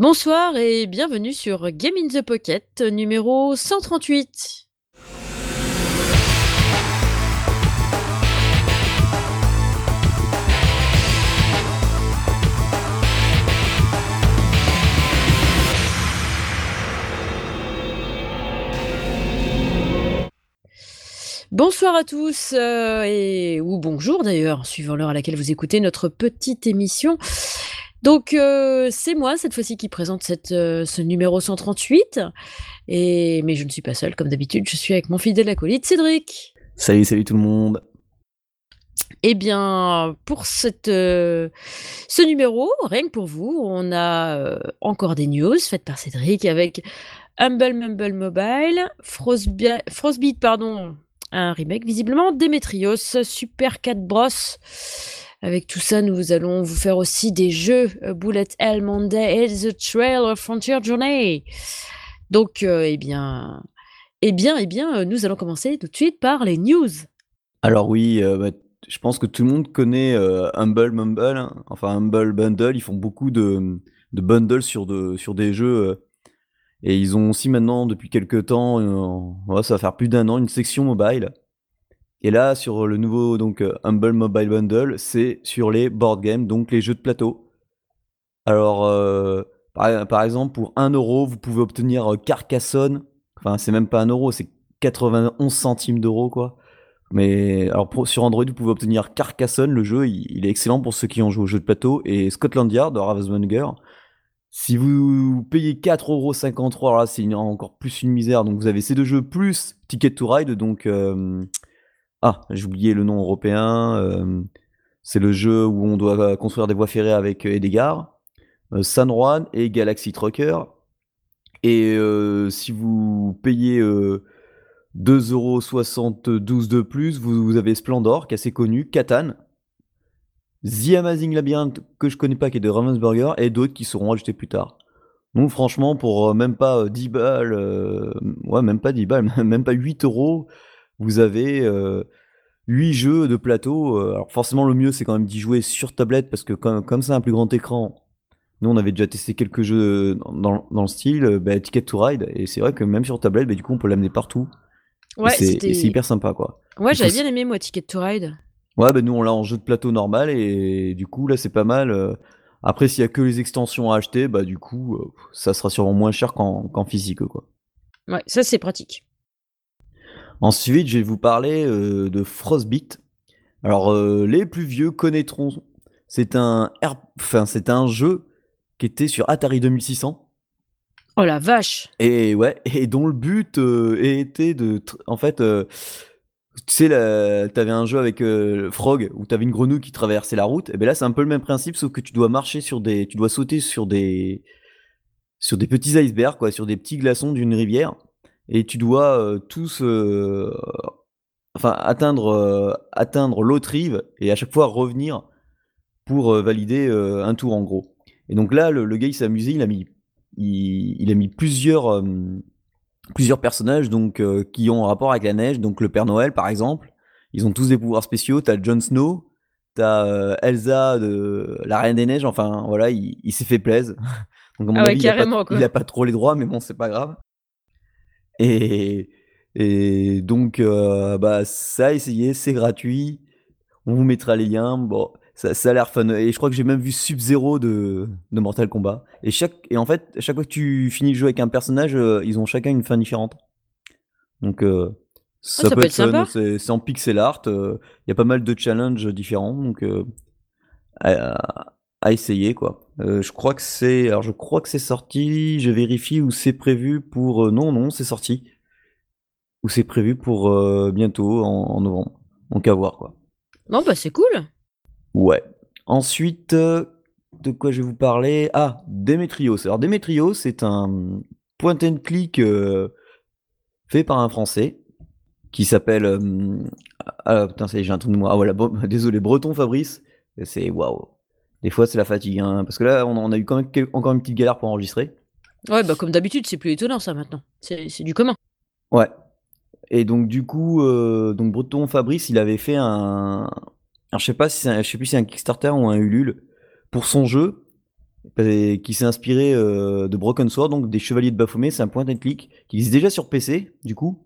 Bonsoir et bienvenue sur Game in the Pocket numéro 138. Bonsoir à tous euh, et ou bonjour d'ailleurs, suivant l'heure à laquelle vous écoutez notre petite émission. Donc euh, c'est moi cette fois-ci qui présente cette, euh, ce numéro 138 et mais je ne suis pas seule comme d'habitude, je suis avec mon fidèle acolyte Cédric. Salut, salut tout le monde. Eh bien, pour cette, ce numéro, rien que pour vous, on a encore des news faites par Cédric avec Humble Mumble Mobile, Frostbeat, pardon, un remake visiblement, Demetrios, Super Cat Bros. Avec tout ça, nous allons vous faire aussi des jeux euh, Bullet Hell Monday et The Trail of Frontier Journey. Donc, euh, eh bien, eh bien, eh bien, euh, nous allons commencer tout de suite par les news. Alors oui, bah, je pense que tout le monde connaît Humble Mumble, hein. enfin Humble Bundle. Ils font beaucoup de, bundles sur, de, sur des jeux et ils ont aussi maintenant, depuis quelques temps, ça va faire plus d'un an, une section mobile. Et là, sur le nouveau donc euh, Humble Mobile Bundle, c'est sur les board games, donc les jeux de plateau. Alors, euh, par, exemple, pour 1 euro, vous pouvez obtenir Carcassonne. Enfin, c'est même pas 1 euro, c'est 91 centimes d'euros, quoi. Mais alors sur Android, vous pouvez obtenir Carcassonne, le jeu, il, est excellent pour ceux qui ont joué au jeu de plateau, et Scotland Yard de Ravensburger. Si vous payez 4,53€, alors là c'est encore plus une misère. Donc vous avez ces deux jeux plus Ticket to Ride. Donc euh, ah, j'ai oublié le nom européen. Euh, c'est le jeu où on doit construire des voies ferrées avec euh, Edgar, San Juan et Galaxy Trucker. Et si vous payez 2,72€ de plus, vous, avez Splendor, qui est assez connu, Catan, The Amazing Labyrinth que je connais pas qui est de Ravensburger et d'autres qui seront ajoutés plus tard. Donc franchement pour euh, même pas 10 euh, balles, euh, ouais même pas 10 balles, même pas 8 euros, vous avez 8 jeux de plateau. alors forcément le mieux c'est quand même d'y jouer sur tablette parce que comme, comme c'est un plus grand écran, nous on avait déjà testé quelques jeux dans, le style, bah, Ticket to Ride et c'est vrai que même sur tablette, bah, du coup on peut l'amener partout. Ouais, c'est hyper sympa quoi. Ouais j'avais bien aimé moi Ticket to Ride. Ouais, ben nous on l'a en jeu de plateau normal et du coup là c'est pas mal. Euh. Après s'il y a que les extensions à acheter, bah du coup euh, ça sera sûrement moins cher qu'en physique quoi. Ouais, ça c'est pratique. Ensuite, je vais vous parler euh, de Frostbite. Alors les plus vieux connaîtront. C'est un enfin c'est un jeu qui était sur Atari 2600. Oh la vache. Et ouais, et dont le but était de en fait tu sais, t'avais un jeu avec euh, Frog où t'avais une grenouille qui traversait la route. Et ben là, c'est un peu le même principe, sauf que tu dois marcher sur des, tu dois sauter sur des, sur des petits icebergs, quoi, sur des petits glaçons d'une rivière, et tu dois euh, tous, euh, enfin, atteindre, atteindre l'autre rive et à chaque fois revenir pour valider un tour en gros. Et donc là, le, gars il s'est amusé, il a mis, il a mis plusieurs plusieurs personnages donc euh, qui ont un rapport avec la neige. Donc le Père Noël, par exemple, ils ont tous des pouvoirs spéciaux. T'as Jon Snow, t'as euh, Elsa de la Reine des Neiges. Enfin voilà, il, s'est fait plaisir. donc à mon ah avis, il, a pas, trop les droits, mais bon, c'est pas grave. Et, et donc euh, bah ça, essayez, c'est gratuit. On vous mettra les liens. Bon, ça, a l'air fun. Et je crois que j'ai même vu Sub-Zero de, de, Mortal Kombat. Et, chaque, et en fait, chaque fois que tu finis le jeu avec un personnage, euh, ils ont chacun une fin différente. Donc, euh, ah, ça, peut, être, fun. C'est en pixel art. Euh, il y a pas mal de challenges différents. Donc, à, à, essayer, quoi. je crois que c'est. Alors, je crois que c'est sorti. Je vérifie où c'est prévu pour. non, non, c'est sorti. Où c'est prévu pour bientôt, en, en novembre. Donc, à voir, quoi. Bon, bah, c'est cool. Ouais. Ensuite, euh, de quoi je vais vous parler? Ah, Demetrios. Alors Demetrios, c'est un point and click euh, fait par un Français qui s'appelle. Euh, ah putain, j'ai un truc de moi. Ah voilà, désolé, Breton Fabrice. C'est waouh. Des fois, c'est la fatigue, hein, parce que là, on, a eu quand même encore une petite galère pour enregistrer. Ouais, bah comme d'habitude, c'est plus étonnant ça maintenant. C'est du commun. Ouais. Et donc du coup, donc Breton Fabrice, il avait fait un, alors je sais pas si je sais plus si c'est un Kickstarter ou un Ulule pour son jeu qui s'est inspiré de Broken Sword, donc des Chevaliers de Baphomet. C'est un point and click qui existe déjà sur PC, du coup.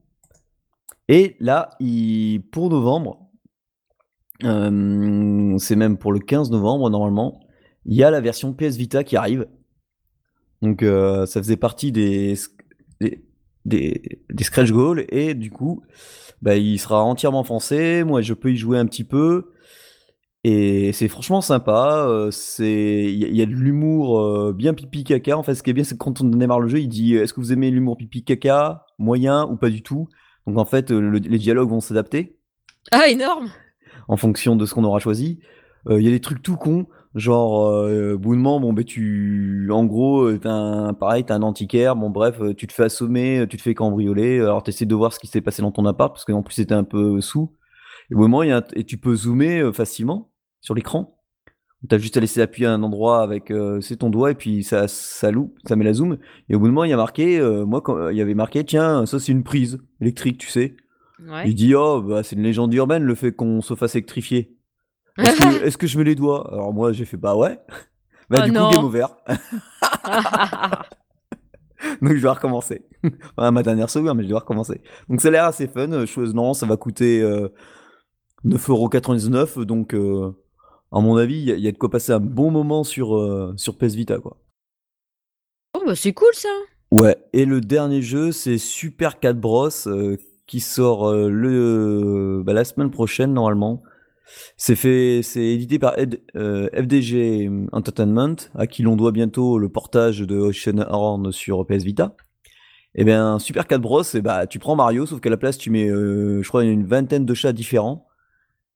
Et là, il, pour novembre, c'est même pour le 15 novembre normalement, il y a la version PS Vita qui arrive. Donc ça faisait partie des, des, scratch goals et du coup, bah, il sera entièrement français. Moi, je peux y jouer un petit peu. Et c'est franchement sympa. Euh, il y, a de l'humour euh, bien pipi caca. En fait, ce qui est bien, c'est que quand on démarre le jeu, il dit est-ce que vous aimez l'humour pipi caca, moyen ou pas du tout? Donc en fait, euh, les dialogues vont s'adapter. Ah énorme. En fonction de ce qu'on aura choisi. Il y a des trucs tout cons. Genre, euh, de bon, ben tu, en gros, t'as un, pareil, t'as un antiquaire, bon, bref, tu te fais assommer, tu te fais cambrioler, alors t'essaies de voir ce qui s'est passé dans ton appart, parce qu'en plus, c'était un peu sous. Et au moment, y a, et tu peux zoomer facilement sur l'écran. Tu as juste à laisser appuyer à un endroit avec euh, c'est ton doigt et puis ça, ça loupe, ça met la zoom. Et au bout de moment, il y a marqué, euh, moi, quand, il y avait marqué, tiens, ça c'est une prise électrique, tu sais. Il dit, oh, bah, c'est une légende urbaine le fait qu'on se fasse électrifier. Est-ce que, je mets les doigts? Alors moi, j'ai fait, bah ouais. Bah, oh du coup, game over. Donc je dois recommencer. ma dernière sauvegarde, mais je dois recommencer. Donc ça a l'air assez fun. Chose, non, ça va coûter 9,99€. Euh, donc à mon avis, il y, a de quoi passer un bon moment sur, euh, sur PS Vita, quoi. Oh, bah c'est cool ça! Ouais, et le dernier jeu, c'est Super Cat Bros, euh, qui sort euh, bah, la semaine prochaine, normalement. C'est fait, c'est édité par FDG Entertainment, à qui l'on doit bientôt le portage de Ocean Horn sur PS Vita. Et eh bien, Super Cat Bros, et eh bah, tu prends Mario, sauf qu'à la place, tu mets, je crois, une vingtaine de chats différents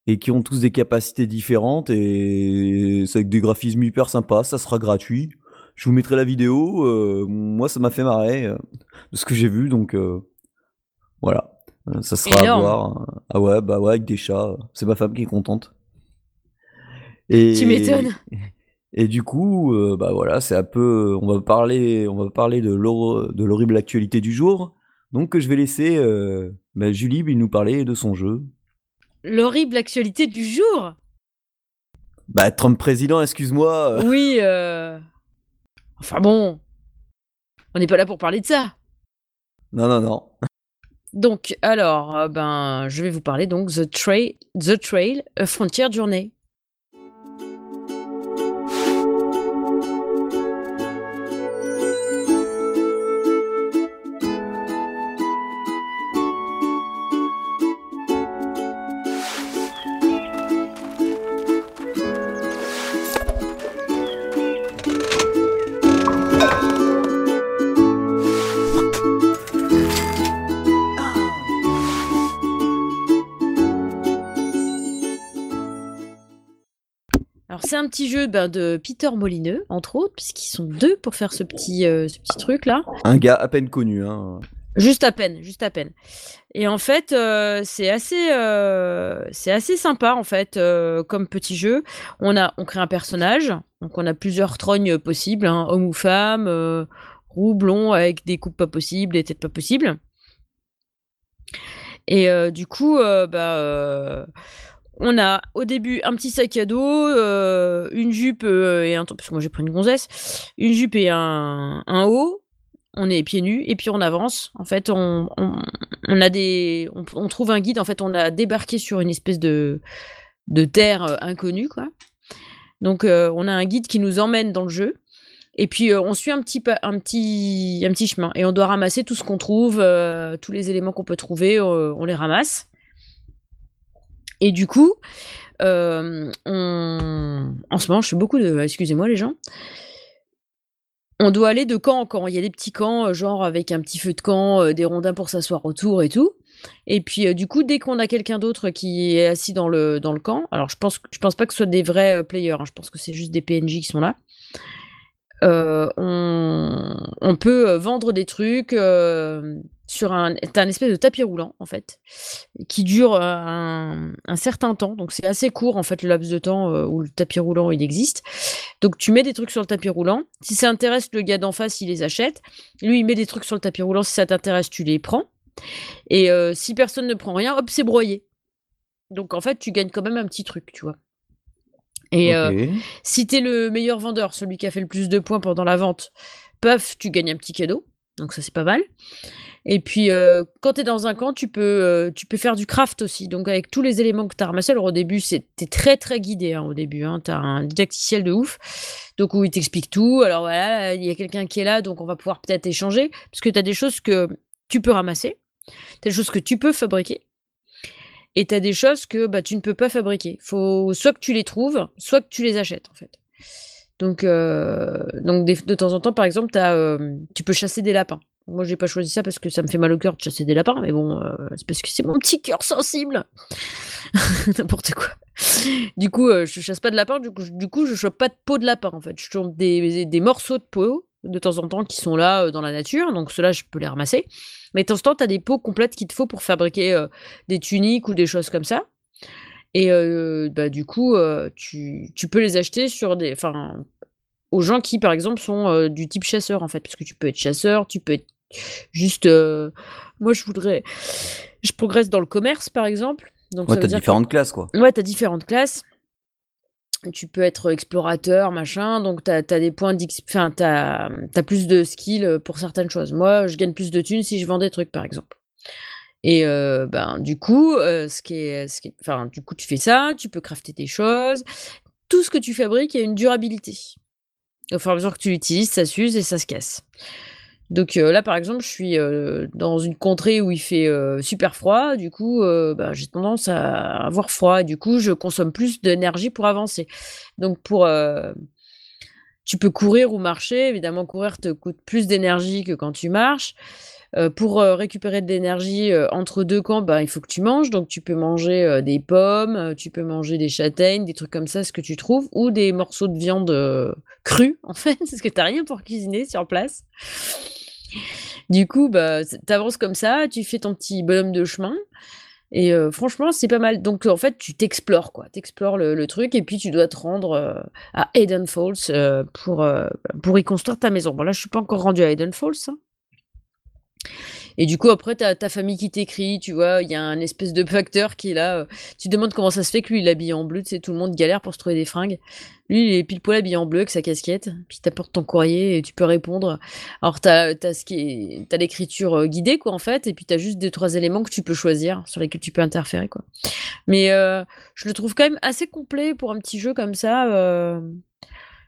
et qui ont tous des capacités différentes et c'est avec des graphismes hyper sympas. Ça sera gratuit. Je vous mettrai la vidéo. Euh, moi, ça m'a fait marrer euh, de ce que j'ai vu, donc euh, voilà. Ça sera à voir. Ah ouais, bah ouais, avec des chats. C'est ma femme qui est contente. Et, tu m'étonnes. Et du coup, bah voilà, c'est un peu. On va parler, on va parler de l'horrible actualité du jour. Donc, je vais laisser bah, Julie nous parler de son jeu l'horrible actualité du jour. Bah, Trump président, excuse-moi. Oui, euh... Enfin bon, on n'est pas là pour parler de ça. Non, non, non. Donc, alors, euh, ben, je vais vous parler donc The Trail, The Trail, a Frontier Journey. Un petit jeu ben, de Peter Molineux, entre autres, puisqu'ils sont deux pour faire ce petit, euh, ce petit truc-là. Un gars à peine connu. Hein. Juste à peine, juste à peine. Et en fait, euh, c'est assez, euh, c'est assez sympa en fait comme petit jeu. On a, on crée un personnage, donc on a plusieurs trognes possibles, hein, homme ou femme, roux, blond, avec des coupes pas possibles, des têtes pas possibles. Et du coup, bah on a au début un petit sac à dos, euh, une jupe euh, et un parce que moi j'ai pris une gonzesse, une jupe et un, haut. On est pieds nus et puis on avance. En fait, on, a des, on, trouve un guide. En fait, on a débarqué sur une espèce de de terre euh, inconnue, quoi. Donc, on a un guide qui nous emmène dans le jeu. Et puis on suit un petit, un, petit, un petit chemin et on doit ramasser tout ce qu'on trouve, tous les éléments qu'on peut trouver, on les ramasse. Et du coup, euh, en ce moment, je fais beaucoup de. Excusez-moi, les gens. On doit aller de camp en camp. Il y a des petits camps, euh, genre avec un petit feu de camp, euh, des rondins pour s'asseoir autour et tout. Et puis, du coup, dès qu'on a quelqu'un d'autre qui est assis dans le, camp, alors je pense, pense pas que ce soit des vrais players, hein, je pense que c'est juste des PNJ qui sont là. On, peut vendre des trucs sur un, un espèce de tapis roulant en fait, qui dure euh, un, certain temps. Donc c'est assez court en fait le laps de temps euh, où le tapis roulant il existe. Donc tu mets des trucs sur le tapis roulant. Si ça intéresse le gars d'en face, il les achète. Lui il met des trucs sur le tapis roulant. Si ça t'intéresse, tu les prends. Et euh, si personne ne prend rien, hop c'est broyé. Donc en fait tu gagnes quand même un petit truc, tu vois. Et euh, si tu es le meilleur vendeur, celui qui a fait le plus de points pendant la vente, paf, tu gagnes un petit cadeau. Donc ça, c'est pas mal. Et puis, heu, quand tu es dans un camp, tu peux, heu, tu peux faire du craft aussi. Donc avec tous les éléments que tu as ramassés, alors au début, es très, très guidé, hein, au début, hein. Tu as un didacticiel de ouf, donc où il t'explique tout. Alors voilà, il y a quelqu'un qui est là, donc on va pouvoir peut-être échanger, parce que tu as des choses que tu peux ramasser, tu as des choses que tu peux fabriquer et tu as des choses que, bah, tu ne peux pas fabriquer. Faut soit que tu les trouves, soit que tu les achètes, en fait. Donc f de temps en temps, par exemple, hem, tu peux chasser des lapins. Moi, j'ai pas choisi ça parce que ça me fait mal au cœur de chasser des lapins, mais bon, heu, c'est parce que c'est mon petit cœur sensible. N'importe quoi. Du coup, je chasse pas de lapins, du coup j du coup, je chope pas de peau de lapin, en fait. Je chope des des morceaux de peau, de temps en temps, qui sont là, heu, dans la nature, donc ceux-là, je peux les ramasser. Mais de temps en temps, tu as des peaux complètes qu'il te faut pour fabriquer, heu, des tuniques ou des choses comme ça. Et heu, bah, du coup, tu tu peux les acheter sur des enfin, aux gens qui, par exemple, sont, du type chasseur, en fait. Parce que tu peux être chasseur, tu peux être juste, moi, je voudrais je progresse dans le commerce, par exemple, donc Ouais, ça tu veut as dire que différentes classes, quoi. ouais, tu as différentes classes. Tu peux être explorateur, machin, donc tu as des points d'X enfin, tu as, plus de skills, heu, pour certaines choses. Moi, je gagne plus de thunes si je vends des trucs, par exemple. Et heu, ben, du coup, heu, ce qui est ce qui enfin, du coup, tu fais ça, tu peux crafter tes choses. Tout ce que tu fabriques a une durabilité. Au fur et à mesure que tu l'utilises, ça s'use et ça se casse. Donc heu, là, par exemple, je suis, heu, dans une contrée où il fait, heu, super froid, du coup, bah, j'ai tendance à avoir froid du coup, je consomme plus d'énergie pour avancer. Donc pour, tu peux courir ou marcher, évidemment, courir te coûte plus d'énergie que quand tu marches. Heu, pour, heu, récupérer de l'énergie, heu, entre 2 camps, bah, il faut que tu manges, donc tu peux manger, des pommes, tu peux manger des châtaignes, des trucs comme ça, ce que tu trouves ou des morceaux de viande, crue, en fait, parce que tu rien pour cuisiner sur place. Du coup, bah, tu avances comme ça, tu fais ton petit bonhomme de chemin et franchement, c'est pas mal. Donc en fait, tu t'explores, quoi. Tu explores le le truc et puis tu dois te rendre, à Hidden Falls, pour, pour y construire ta maison. Bon, là, je suis pas encore rendue à Hidden Falls, hein. Et du coup, après, tu as ta famille qui t'écrit, tu vois? Il y a un espèce de facteur qui est là, heu, tu demandes comment ça se fait que lui, il est habillé en bleu, tu sais? Tout le monde galère pour se trouver des fringues. Lui, il est pile poil habillé en bleu avec sa casquette, puis il t'apporte ton courrier et tu peux répondre. Alors tu as ce qui l'écriture, heu, guidée, quoi, en fait et puis tu as juste 2-3 éléments que tu peux choisir, sur lesquels tu peux interférer, quoi. Mais heu, je le trouve quand même assez complet pour un petit jeu comme ça,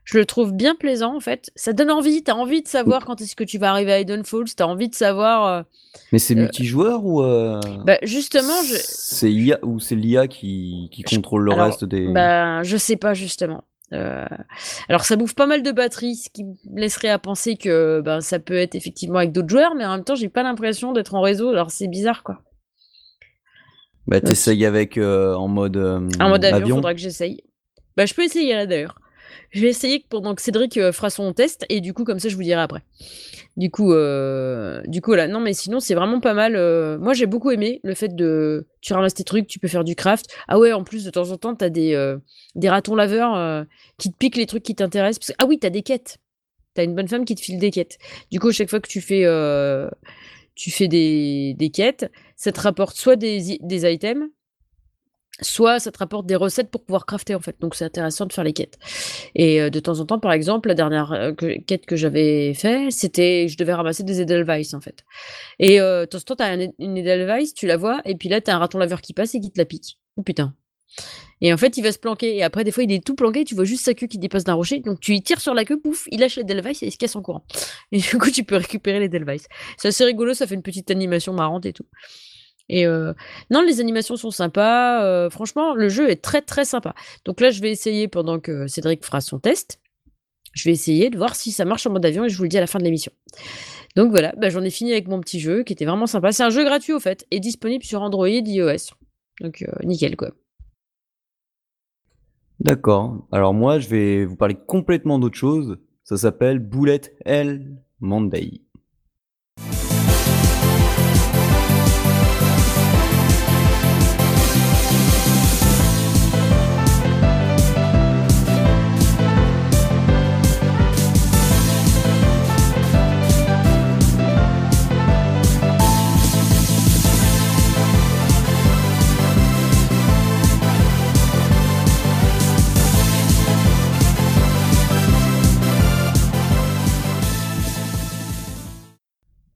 je le trouve bien plaisant, en fait. Ça donne envie, tu as envie de Mmh. savoir quand est-ce que tu vas arriver à Hidden Falls, tu as envie de savoir, Mais c'est heu multijoueur ou heu, bah, justement, je c'est IA ou c'est l'IA qui qui Je contrôle le alors, reste des ben, je sais pas, justement. Alors ça bouffe pas mal de batterie, ce qui me laisserait à penser que, ben, ça peut être effectivement avec d'autres joueurs, mais en même temps, j'ai pas l'impression d'être en réseau, alors c'est bizarre, quoi. Bah, tu Donc essayes avec, en mode, En mode avion? faudra que j'essaye. Bah, je peux essayer là, d'ailleurs. Je vais essayer pendant que Cédric, heu, fera son test et du coup, comme ça, je vous dirai après. Du coup, heu, du coup, voilà. Non, mais sinon, c'est vraiment pas mal, heu, moi, j'ai beaucoup aimé le fait de tu ramasses tes trucs, tu peux faire du craft. Ah ouais, en plus, de temps en temps, tu as des, des ratons laveurs, qui te piquent les trucs qui t'intéressent ah oui, tu as des quêtes. Tu as une bonne femme qui te file des quêtes. Du coup, chaque fois que tu fais, tu fais des des quêtes, ça te rapporte soit des des items soit ça te rapporte des recettes pour pouvoir crafter, en fait, donc c'est intéressant de faire les quêtes. Et heu, de temps en temps, par exemple, la dernière, que quête que j'avais fait, c'était je devais ramasser des Edelweiss, en fait. Et heu, de temps en temps, tu as un une Edelweiss, tu la vois et puis là, tu as un raton laveur qui passe et qui te la pique. Oh putain. Et en fait, il va se planquer. Et après, des fois, il est tout planqué, tu vois juste sa queue qui dépasse d'un rocher, donc tu lui tires sur la queue, pouf, il lâche l'Edelweiss et il se casse en courant. Et du coup, tu peux récupérer l'Edelweiss. C'est assez rigolo, ça fait une petite animation marrante et tout et heu, non, les animations sont sympas, heu, franchement, le jeu est très, très sympa. Donc là, je vais essayer pendant que Cédric fera son test. Je vais essayer de voir si ça marche en mode avion et je vous le dis à la fin de l'émission. Donc voilà, bah, j'en ai fini avec mon petit jeu qui était vraiment sympa. C'est un jeu gratuit, au fait et disponible sur Android, iOS donc heu, nickel, quoi. D'accord. Alors moi, je vais vous parler complètement d'autre chose. Ça s'appelle Bullet Hell Monday.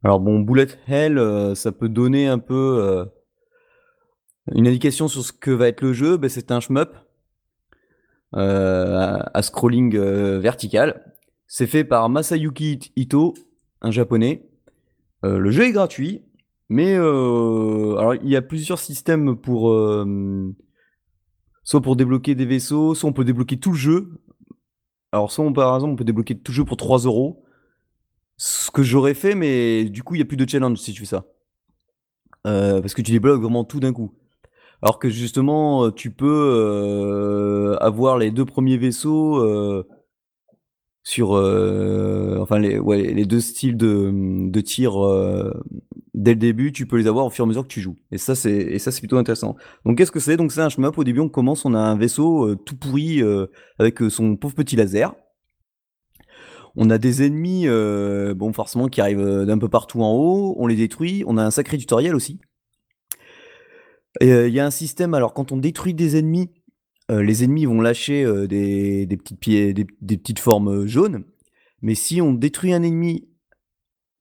Alors bon, bullet hell, euh, ça peut donner un peu euh, une indication sur ce que va être le jeu. Ben, c'est un shmup euh, à, scrolling vertical. C'est fait par Masayuki Ito, un japonais. le jeu est gratuit, mais il y a plusieurs systèmes pour soit pour débloquer des vaisseaux, soit on peut débloquer tout le jeu. Alors soit par exemple on peut débloquer tout le jeu pour 3 euros ce que j'aurais fait, mais du coup, il n'y a plus de challenge si tu fais ça. Euh, parce que tu débloques vraiment tout d'un coup. Alors que justement, tu peux euh, avoir les deux premiers vaisseaux euh, sur, enfin les, ouais, les deux styles de, de tir dès le début. Tu peux les avoir au fur et à mesure que tu joues. Et ça, c'est et ça, c'est plutôt intéressant. Donc, qu'est-ce que c'est? Donc, c'est un shmup. Au début, on commence, on a un vaisseau tout pourri avec son pauvre petit laser. On a des ennemis, euh, bon, forcément, qui arrivent euh, d'un peu partout en haut. On les détruit. On a un sacré tutoriel aussi. Euh, il y a un système, alors quand on détruit des ennemis, les ennemis vont lâcher des, petites pieds, des, petites formes jaunes. Mais si on détruit un ennemi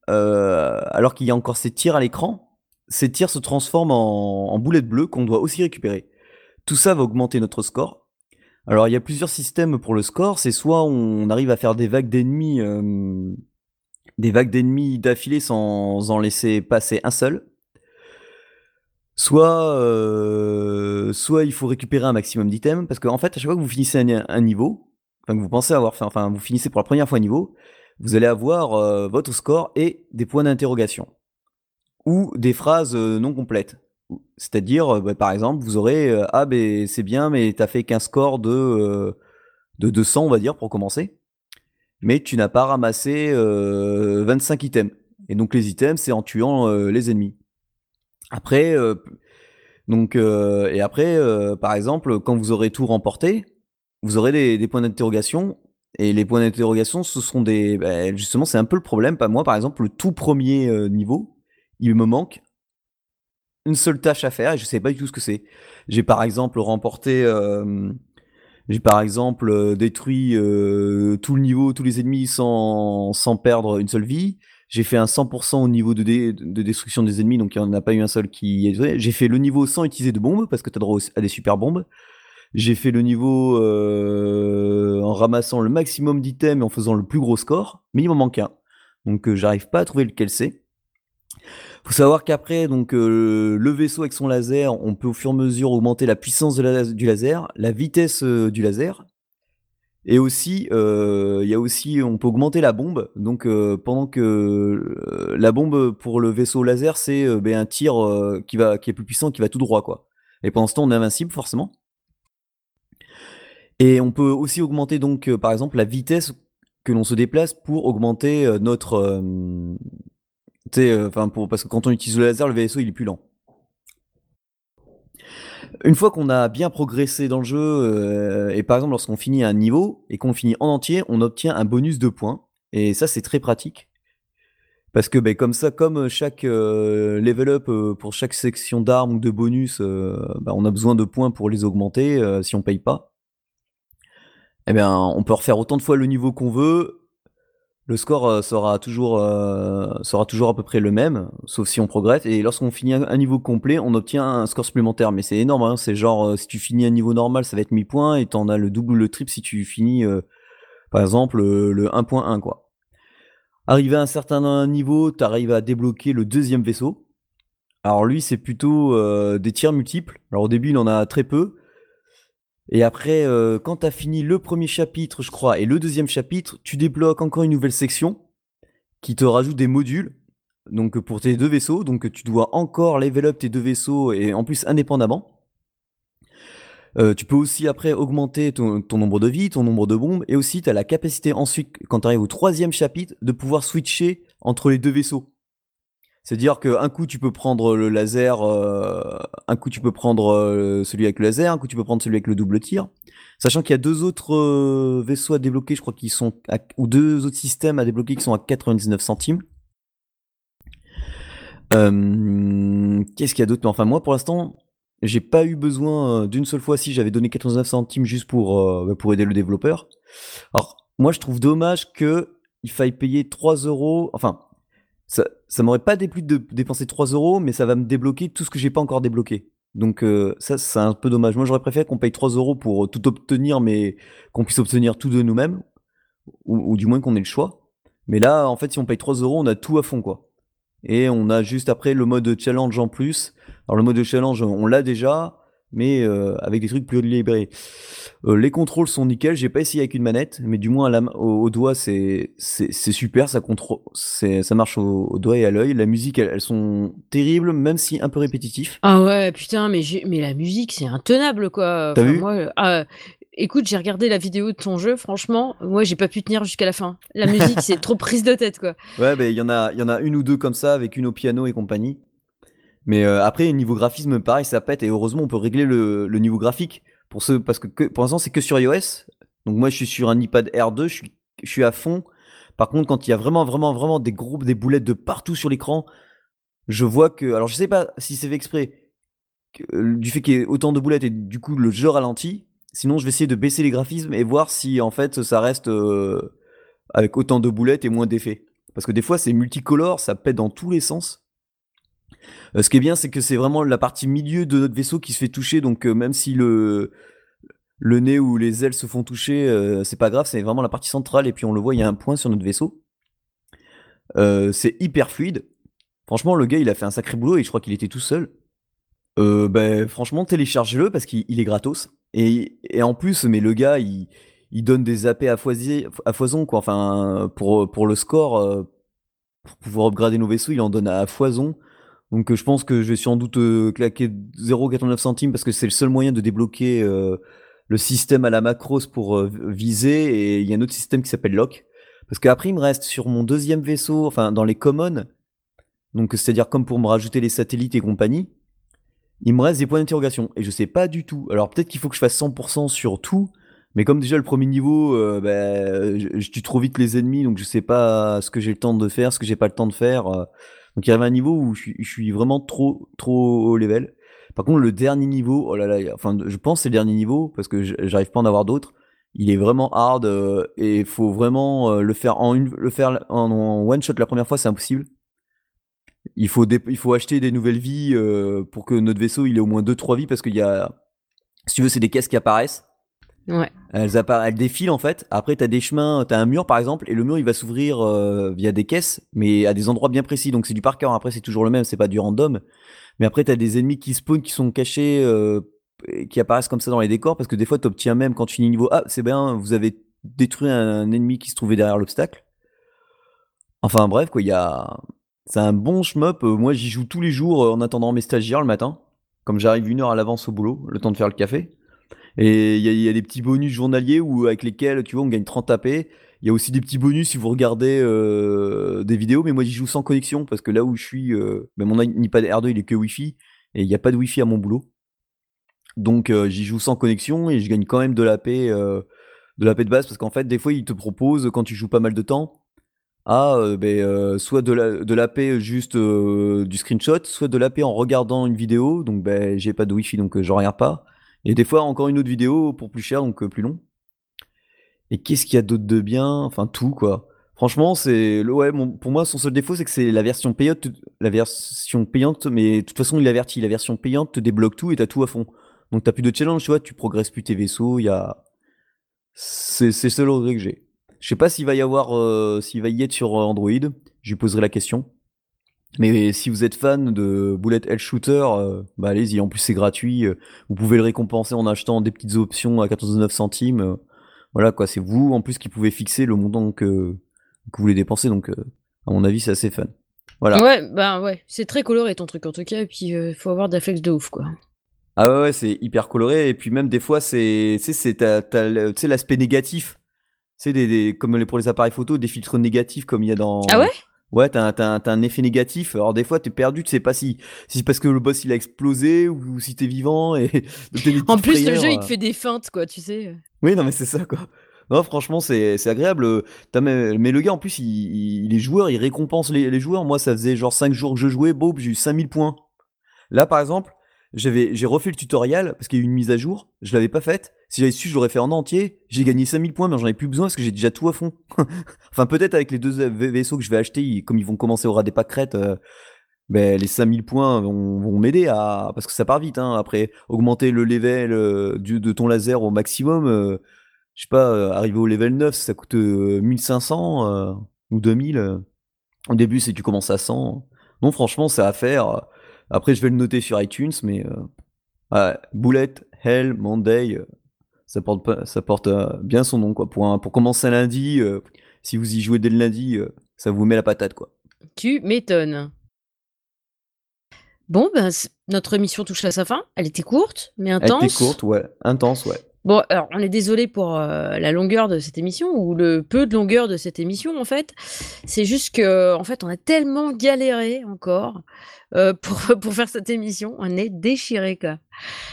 alors qu'il y a encore ses tirs à l'écran, ces tirs se transforment en, en boulettes bleues qu'on doit aussi récupérer. Tout ça va augmenter notre score. Alors, il y a plusieurs systèmes pour le score. C'est soit on arrive à faire des vagues d'ennemis, euh, des vagues d'ennemis d'affilée sans en laisser passer un seul. Soit, euh, soit il faut récupérer un maximum d'items, parce qu'en fait, à chaque fois que vous finissez un, niveau, enfin que vous pensez avoir fait, enfin vous finissez pour la première fois un niveau, vous allez avoir euh, votre score et des points d'interrogation ou des phrases non complètes. C'est-à-dire, euh, bah, par exemple, vous aurez euh, Ah, ben c'est bien, mais tu as fait qu'un score de, euh, de 200, on va dire, pour commencer. Mais tu n'as pas ramassé 25 items. Et donc, les items, c'est en tuant les ennemis. Après, donc, et après, par exemple, quand vous aurez tout remporté, vous aurez des, points d'interrogation. Et les points d'interrogation, ce sont des. Bah, justement, c'est un peu le problème. Moi, par exemple, le tout premier niveau, il me manque une seule tâche à faire et je sais pas du tout ce que c'est. J'ai par exemple remporté, euh, j'ai par exemple euh, détruit euh, tout le niveau, tous les ennemis sans, sans perdre une seule vie. J'ai fait un 100% au niveau de, de destruction des ennemis, donc il n'y en a pas eu un seul qui est. J'ai fait le niveau sans utiliser de bombes, parce que tu as droit à des super bombes. J'ai fait le niveau en ramassant le maximum d'items et en faisant le plus gros score, mais il m'en manque un. Donc j'arrive pas à trouver lequel c'est faut savoir qu'après, donc euh, le vaisseau avec son laser, on peut au fur et à mesure augmenter la puissance du laser, la vitesse euh, du laser, et aussi, euh, il y a aussi, on peut augmenter la bombe. Donc pendant que la bombe pour le vaisseau laser, c'est ben, un tir qui va, qui est plus puissant, qui va tout droit, quoi. Et pendant ce temps, on est invincible forcément. Et on peut aussi augmenter donc, par exemple, la vitesse que l'on se déplace pour augmenter notre pour parce que quand on utilise le laser, le vaisseau il est plus lent. Une fois qu'on a bien progressé dans le jeu, euh, et par exemple lorsqu'on finit un niveau et qu'on finit en entier, on obtient un bonus de points. Et ça c'est très pratique. Parce que ben, comme ça, comme chaque euh, level up pour chaque section d'armes ou de bonus, ben, on a besoin de points pour les augmenter si on paye pas. Eh bien, on peut refaire autant de fois le niveau qu'on veut, le score euh, sera toujours euh, sera toujours à peu près le même, sauf si on progresse. Et lorsqu'on finit un, niveau complet, on obtient un score supplémentaire. Mais c'est énorme, hein. c'est genre euh, si tu finis un niveau normal, ça va être 1000 points, et t'en as le double ou le triple si tu finis, par exemple, le 1.1 quoi. Arrivé à un certain niveau, tu à débloquer le deuxième vaisseau. Alors lui, c'est plutôt des tirs multiples. Alors au début, il en a très peu. Et après, euh, quand tu as fini le premier chapitre, je crois, et le deuxième chapitre, tu débloques encore une nouvelle section qui te rajoute des modules. Donc pour tes deux vaisseaux, donc tu dois encore level up tes deux vaisseaux et en plus indépendamment. Euh, tu peux aussi après augmenter ton, ton, nombre de vies, ton nombre de bombes, et aussi tu as la capacité ensuite, quand tu arrives au troisième chapitre, de pouvoir switcher entre les deux vaisseaux. C'est-à-dire qu'un coup tu peux prendre le laser, euh, un coup tu peux prendre euh, celui avec le laser, un coup tu peux prendre celui avec le double tir. Sachant qu'il y a deux autres euh, vaisseaux à débloquer, je crois qu'ils sont ou deux autres systèmes à débloquer qui sont à 99 centimes. Qu'est-ce qu'il y a d'autre? Enfin moi pour l'instant, j'ai pas eu besoin d'une seule fois si j'avais donné 99 centimes juste pour bah, pour aider le développeur. Alors moi je trouve dommage que il faille payer 3 euros. Enfin ça, m'aurait pas déplu de dépenser 3 euros, mais ça va me débloquer tout ce que j'ai pas encore débloqué. Donc euh, ça, c'est un peu dommage. Moi, j'aurais préféré qu'on paye 3 euros pour tout obtenir, mais qu'on puisse obtenir tout de nous-mêmes, ou, ou, du moins qu'on ait le choix. Mais là, en fait, si on paye 3 euros, on a tout à fond, quoi. Et on a juste après le mode challenge en plus. Alors le mode challenge, on l'a déjà, mais euh, avec des trucs plus libérés. Euh, les contrôles sont nickel. J'ai pas essayé avec une manette, mais du moins à la, au, au, doigt, c'est c'est super. Ça contrôle, ça marche au, au, doigt et à l'œil. La musique, elles, elles, sont terribles, même si un peu répétitif. Ah ouais, putain, mais mais la musique, c'est intenable, quoi. T'as vu? moi, ah, Écoute, j'ai regardé la vidéo de ton jeu, franchement, moi j'ai pas pu tenir jusqu'à la fin. La musique, c'est trop prise de tête, quoi. Ouais, ben il y en a, il y en a une ou deux comme ça, avec une au piano et compagnie. Mais euh, après, niveau graphisme, pareil, ça pète. Et heureusement, on peut régler le, niveau graphique pour ce, parce que, pour l'instant, c'est que sur iOS. Donc moi, je suis sur un iPad R2, je suis, à fond. Par contre, quand il y a vraiment, vraiment, vraiment des groupes, des boulettes de partout sur l'écran, je vois que, alors je sais pas si c'est fait exprès, euh, du fait qu'il y ait autant de boulettes et du coup le jeu ralentit. Sinon, je vais essayer de baisser les graphismes et voir si en fait ça reste euh, avec autant de boulettes et moins d'effets. Parce que des fois, c'est multicolore, ça pète dans tous les sens. Euh, ce qui est bien, c'est que c'est vraiment la partie milieu de notre vaisseau qui se fait toucher. Donc, euh, même si le, le nez ou les ailes se font toucher, euh, c'est pas grave, c'est vraiment la partie centrale. Et puis, on le voit, il y a un point sur notre vaisseau. C'est hyper fluide. Franchement, le gars, il a fait un sacré boulot et je crois qu'il était tout seul. Ben, franchement, téléchargez-le parce qu'il est gratos. Et, et, en plus, mais le gars, il, il donne des AP à, à foison, quoi. Enfin, pour, pour le score, pour pouvoir upgrader nos vaisseaux, il en donne à foison. Donc euh, je pense que je vais sans doute euh, claquer 0,89 centimes parce que c'est le seul moyen de débloquer euh, le système à la macros pour viser. Et il y a un autre système qui s'appelle lock. Parce qu'après, il me reste sur mon deuxième vaisseau, enfin dans les commons, donc c'est-à-dire comme pour me rajouter les satellites et compagnie, il me reste des points d'interrogation. Et je sais pas du tout. Alors peut-être qu'il faut que je fasse 100% sur tout. Mais comme déjà le premier niveau, bah, je, tue trop vite les ennemis, donc je sais pas ce que j'ai le temps de faire, ce que j'ai pas le temps de faire. Donc il y avait un niveau où je suis, vraiment trop trop haut level. Par contre le dernier niveau, oh là là, enfin je pense c'est le dernier niveau parce que j'arrive pas à en avoir d'autres. Il est vraiment hard euh, et il faut vraiment euh, le faire en une, le faire en, en one shot la première fois, c'est impossible. Il faut il faut acheter des nouvelles vies euh, pour que notre vaisseau il ait au moins 2-3 vies parce qu'il y a, si tu veux, c'est des caisses qui apparaissent. Elles, défilent en fait. Après, t'as des chemins, t'as un mur par exemple, et le mur il va s'ouvrir euh, via des caisses, mais à des endroits bien précis. Donc c'est du par cœur. Après, c'est toujours le même, c'est pas du random. Mais après, t'as des ennemis qui spawnent, qui sont cachés, euh, qui apparaissent comme ça dans les décors, parce que des fois, t'obtiens même quand tu finis niveau Ah, c'est bien, vous avez détruit un ennemi qui se trouvait derrière l'obstacle. Enfin bref, quoi, il y a. C'est un bon shmup. Euh, moi, j'y joue tous les jours en attendant mes stagiaires le matin. Comme j'arrive une heure à l'avance au boulot, le temps de faire le café. Et il y, a des petits bonus journaliers où, avec lesquels, tu vois, on gagne 30 AP. Il y a aussi des petits bonus si vous regardez euh, des vidéos, mais moi j'y joue sans connexion parce que là où je suis, euh, ben mon iPad R2 il est que Wi-Fi et il n'y a pas de Wi-Fi à mon boulot. Donc euh, j'y joue sans connexion et je gagne quand même de l'AP euh, de l'AP de base parce qu'en fait des fois ils te proposent quand tu joues pas mal de temps à euh, ben, euh, soit de la, de juste euh, du screenshot, soit de l'AP en regardant une vidéo. Donc ben j'ai pas de Wi-Fi donc je regarde pas. Et des fois, encore une autre vidéo pour plus cher, donc euh, plus long. Et qu'est-ce qu'il y a d'autre de bien? Enfin, tout, quoi. Franchement, c'est. Ouais, pour moi, son seul défaut, c'est que c'est la version payante. La version payante, mais de toute façon, il avertit. La version payante te débloque tout et t'as tout à fond. Donc, t'as plus de challenge, tu vois, tu progresses plus tes vaisseaux. Il y a. C'est le seul regret que j'ai. Je sais pas s'il va y avoir. Euh, s'il va y être sur Android. Je lui poserai la question. Mais si vous êtes fan de Bullet Hell Shooter, euh, bah allez-y, en plus c'est gratuit, euh, vous pouvez le récompenser en achetant des petites options à 14,9 centimes. Euh, voilà quoi, c'est vous en plus qui pouvez fixer le montant que, que vous voulez dépenser, donc à mon avis c'est assez fun. Voilà. Ouais, bah ouais, c'est très coloré ton truc en tout cas, et puis il euh, faut avoir des réflexes de ouf quoi. Ah ouais, ouais c'est hyper coloré, et puis même des fois c'est c'est l'aspect négatif. C'est des, des, comme pour les appareils photo, des filtres négatifs comme il y a dans. Ah ouais? Ouais, t'as un, un, effet négatif. Alors des fois, t'es perdu, tu sais pas si, si c'est parce que le boss il a explosé ou si t'es vivant. Et en plus, le jeu il te fait des feintes, quoi, tu sais. Oui, non mais c'est ça, quoi. Non, franchement, c'est agréable. Mais, mais, le gars, en plus, il, il, est joueur, il récompense les, les, joueurs. Moi, ça faisait genre 5 jours que je jouais, bon, j'ai eu 5000 points. Là, par exemple, j'avais, j'ai refait le tutoriel parce qu'il y a eu une mise à jour. Je l'avais pas faite. Si j'avais su, je l'aurais fait en entier. J'ai gagné 5000 points, mais j'en ai plus besoin parce que j'ai déjà tout à fond. enfin, peut-être avec les deux vaisseaux que je vais acheter, comme ils vont commencer au ras des pâquerettes, euh, ben, les 5000 points vont, m'aider à. Parce que ça part vite, hein. Après, augmenter le level euh, de ton laser au maximum, euh, je sais pas, arriver au level 9, ça coûte 1500 ou 2000. Au début, c'est tu commences à 100. Non, franchement, c'est à faire. Après, je vais le noter sur iTunes, mais euh, Bullet, Hell, Monday, euh, ça porte, ça porte euh, bien son nom. Quoi. Pour, pour commencer un lundi, si vous y jouez dès le lundi, ça vous met la patate. quoi. Tu m'étonnes. Bon, ben, notre émission touche à sa fin. Elle était courte, mais intense. Elle était courte, ouais. Intense, ouais. Bon, alors on est désolé pour euh, la longueur de cette émission ou le peu de longueur de cette émission en fait. C'est juste que en fait on a tellement galéré encore euh, pour, pour faire cette émission, on est déchiré quoi.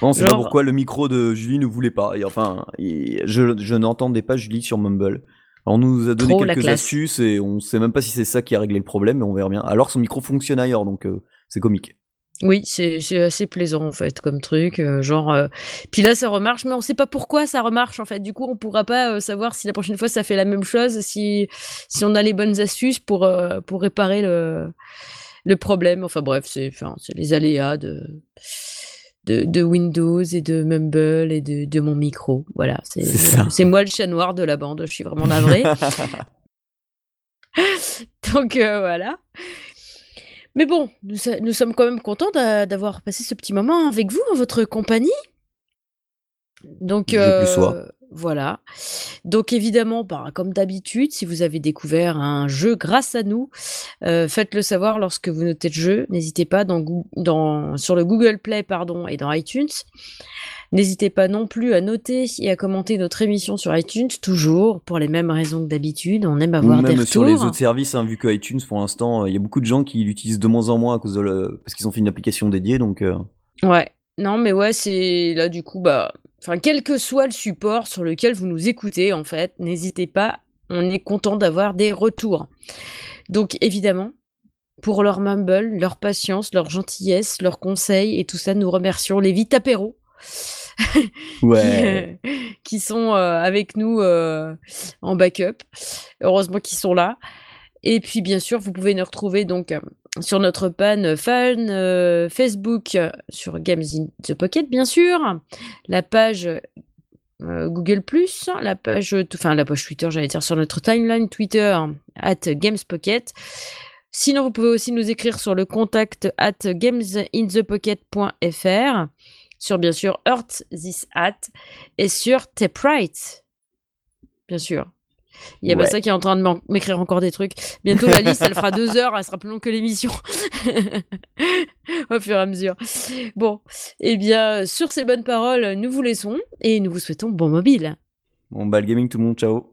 Bon, c'est pas pourquoi le micro de Julie ne voulait pas. Et enfin, je, je n'entendais pas Julie sur Mumble. on nous a donné quelques astuces et on sait même pas si c'est ça qui a réglé le problème, mais on verra bien. Alors son micro fonctionne ailleurs, donc euh, c'est comique. Oui, c'est assez plaisant en fait comme truc, euh, genre. Euh, puis là, ça remarche, mais on sait pas pourquoi ça remarche en fait. Du coup, on pourra pas euh, savoir si la prochaine fois ça fait la même chose, si si on a les bonnes astuces pour pour réparer le le problème. Enfin bref, c'est enfin c'est les aléas de, de de Windows et de Mumble et de de mon micro. Voilà, c'est c'est moi le chat noir de la bande. Je suis vraiment navré. Donc voilà. Mais bon, nous, sommes quand même contents d'avoir passé ce petit moment avec vous, en votre compagnie. Donc, euh, voilà. Donc, évidemment, bah, comme d'habitude, si vous avez découvert un jeu grâce à nous, euh, faites-le savoir lorsque vous notez le jeu. N'hésitez pas dans, dans, sur le Google Play pardon, et dans iTunes. N'hésitez pas non plus à noter et à commenter notre émission sur iTunes, toujours pour les mêmes raisons que d'habitude. On aime avoir Ou même sur les autres services, hein, vu que iTunes, pour l'instant, il y a beaucoup de gens qui l'utilisent de moins en moins à cause de le... parce qu'ils ont fait une application dédiée, donc. Euh. Ouais. Non, mais ouais, c'est là du coup, bah, enfin, quel que soit le support sur lequel vous nous écoutez, en fait, n'hésitez pas. On est content d'avoir des retours. Donc, évidemment, pour leur mumble, leur patience, leur gentillesse, leurs conseils et tout ça, nous remercions les Vitapéros ouais. qui, sont euh, avec nous euh, en backup. Heureusement qu'ils sont là. Et puis bien sûr, vous pouvez nous retrouver donc euh, sur notre pan fan Facebook sur Games in the Pocket, bien sûr, la page Google la page, enfin la page Twitter, j'allais dire sur notre timeline Twitter at Games Pocket. Sinon, vous pouvez aussi nous écrire sur le contact at gamesinthepocket.fr sur bien sûr Earth This Hat et sur Taprite. Bien sûr. Il y a ça qui est en train de m'écrire encore des trucs. Bientôt la liste, elle fera deux heures, elle sera plus longue que l'émission. Au fur et à mesure. Bon, eh bien, sur ces bonnes paroles, nous vous laissons et nous vous souhaitons bon mobile. Bon, bah, le gaming, tout le monde, ciao.